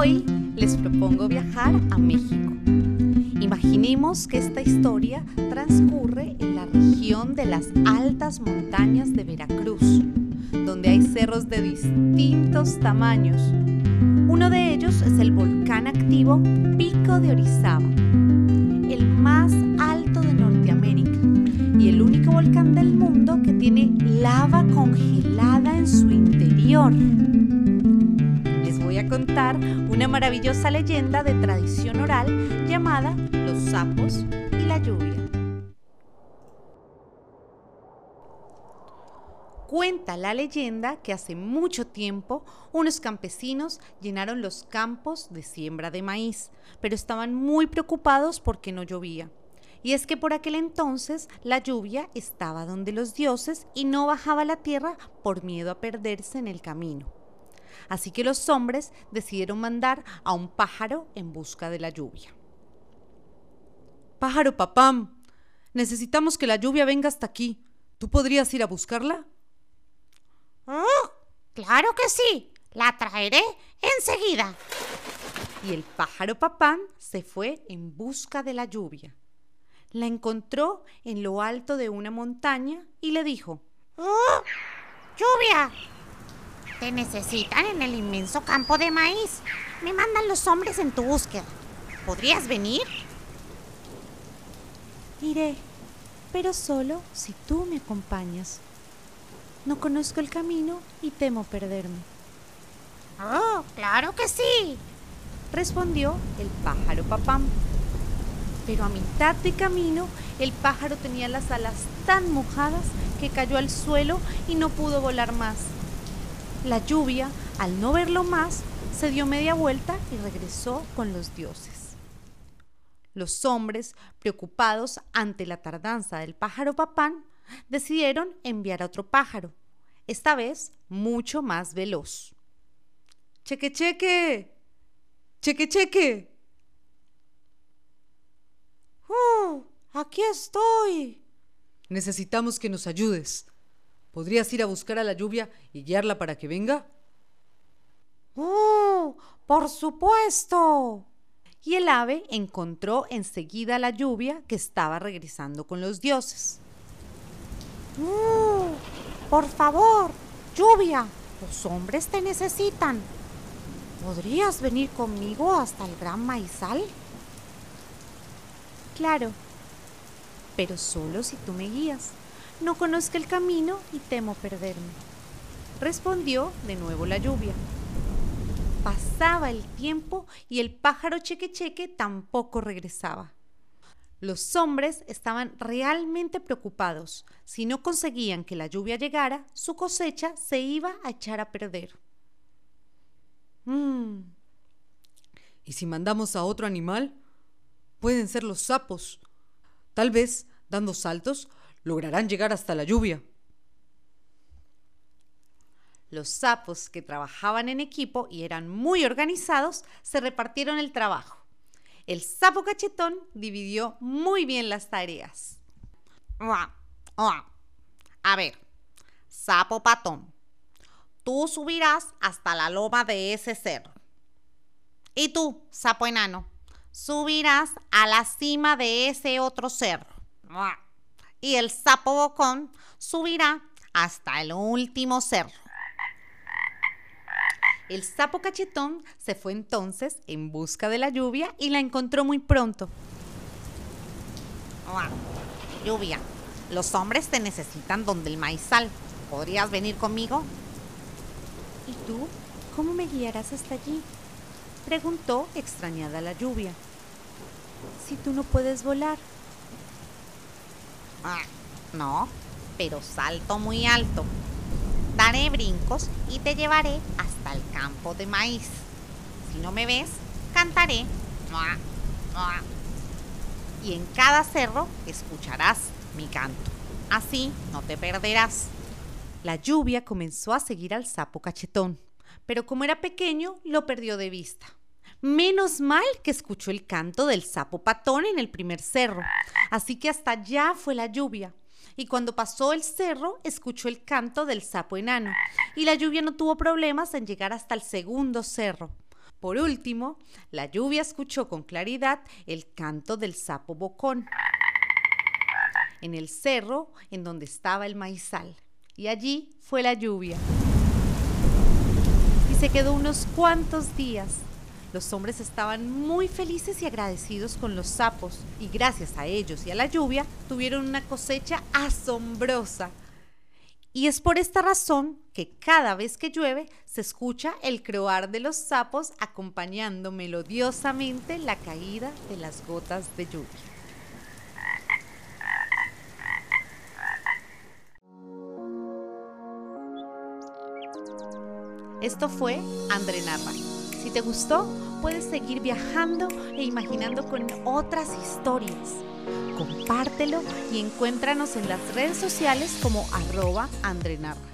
Hoy les propongo viajar a México. Imaginemos que esta historia transcurre en la región de las altas montañas de Veracruz, donde hay cerros de distintos tamaños. Uno de ellos es el volcán activo Pico de Orizaba, el más alto de Norteamérica y el único volcán del mundo que tiene lava congelada en su interior contar una maravillosa leyenda de tradición oral llamada Los sapos y la lluvia. Cuenta la leyenda que hace mucho tiempo unos campesinos llenaron los campos de siembra de maíz, pero estaban muy preocupados porque no llovía. Y es que por aquel entonces la lluvia estaba donde los dioses y no bajaba a la tierra por miedo a perderse en el camino. Así que los hombres decidieron mandar a un pájaro en busca de la lluvia. Pájaro papam, necesitamos que la lluvia venga hasta aquí. ¿Tú podrías ir a buscarla? Oh, claro que sí. La traeré enseguida. Y el pájaro papam se fue en busca de la lluvia. La encontró en lo alto de una montaña y le dijo, ¡Oh! ¡Lluvia! Te necesitan en el inmenso campo de maíz. Me mandan los hombres en tu búsqueda. ¿Podrías venir? Iré, pero solo si tú me acompañas. No conozco el camino y temo perderme. Oh, claro que sí, respondió el pájaro papam. Pero a mitad de camino, el pájaro tenía las alas tan mojadas que cayó al suelo y no pudo volar más. La lluvia, al no verlo más, se dio media vuelta y regresó con los dioses. Los hombres, preocupados ante la tardanza del pájaro papán, decidieron enviar a otro pájaro, esta vez mucho más veloz. Cheque, cheque. Cheque, cheque. ¡Oh! Aquí estoy. Necesitamos que nos ayudes. ¿Podrías ir a buscar a la lluvia y guiarla para que venga? ¡Oh! ¡Por supuesto! Y el ave encontró enseguida la lluvia que estaba regresando con los dioses. ¡Oh! Por favor, lluvia, los hombres te necesitan. ¿Podrías venir conmigo hasta el gran maizal? Claro, pero solo si tú me guías. No conozco el camino y temo perderme. Respondió de nuevo la lluvia. Pasaba el tiempo y el pájaro cheque cheque tampoco regresaba. Los hombres estaban realmente preocupados. Si no conseguían que la lluvia llegara, su cosecha se iba a echar a perder. Mm. ¿Y si mandamos a otro animal? Pueden ser los sapos. Tal vez, dando saltos, lograrán llegar hasta la lluvia. Los sapos que trabajaban en equipo y eran muy organizados se repartieron el trabajo. El sapo cachetón dividió muy bien las tareas. A ver, sapo patón, tú subirás hasta la loma de ese cerro. Y tú, sapo enano, subirás a la cima de ese otro cerro y el sapo bocón subirá hasta el último cerro. El sapo cachetón se fue entonces en busca de la lluvia y la encontró muy pronto. lluvia, los hombres te necesitan donde el maizal. ¿Podrías venir conmigo? ¿Y tú cómo me guiarás hasta allí? Preguntó extrañada la lluvia. Si tú no puedes volar. Ah, no, pero salto muy alto. Daré brincos y te llevaré hasta el campo de maíz. Si no me ves, cantaré. Y en cada cerro escucharás mi canto. Así no te perderás. La lluvia comenzó a seguir al sapo cachetón, pero como era pequeño, lo perdió de vista. Menos mal que escuchó el canto del sapo patón en el primer cerro, así que hasta allá fue la lluvia. Y cuando pasó el cerro, escuchó el canto del sapo enano, y la lluvia no tuvo problemas en llegar hasta el segundo cerro. Por último, la lluvia escuchó con claridad el canto del sapo bocón en el cerro en donde estaba el maizal. Y allí fue la lluvia. Y se quedó unos cuantos días. Los hombres estaban muy felices y agradecidos con los sapos y gracias a ellos y a la lluvia tuvieron una cosecha asombrosa. Y es por esta razón que cada vez que llueve se escucha el croar de los sapos acompañando melodiosamente la caída de las gotas de lluvia. Esto fue André Narva. Si te gustó, puedes seguir viajando e imaginando con otras historias. Compártelo y encuéntranos en las redes sociales como arroba Andrenarva.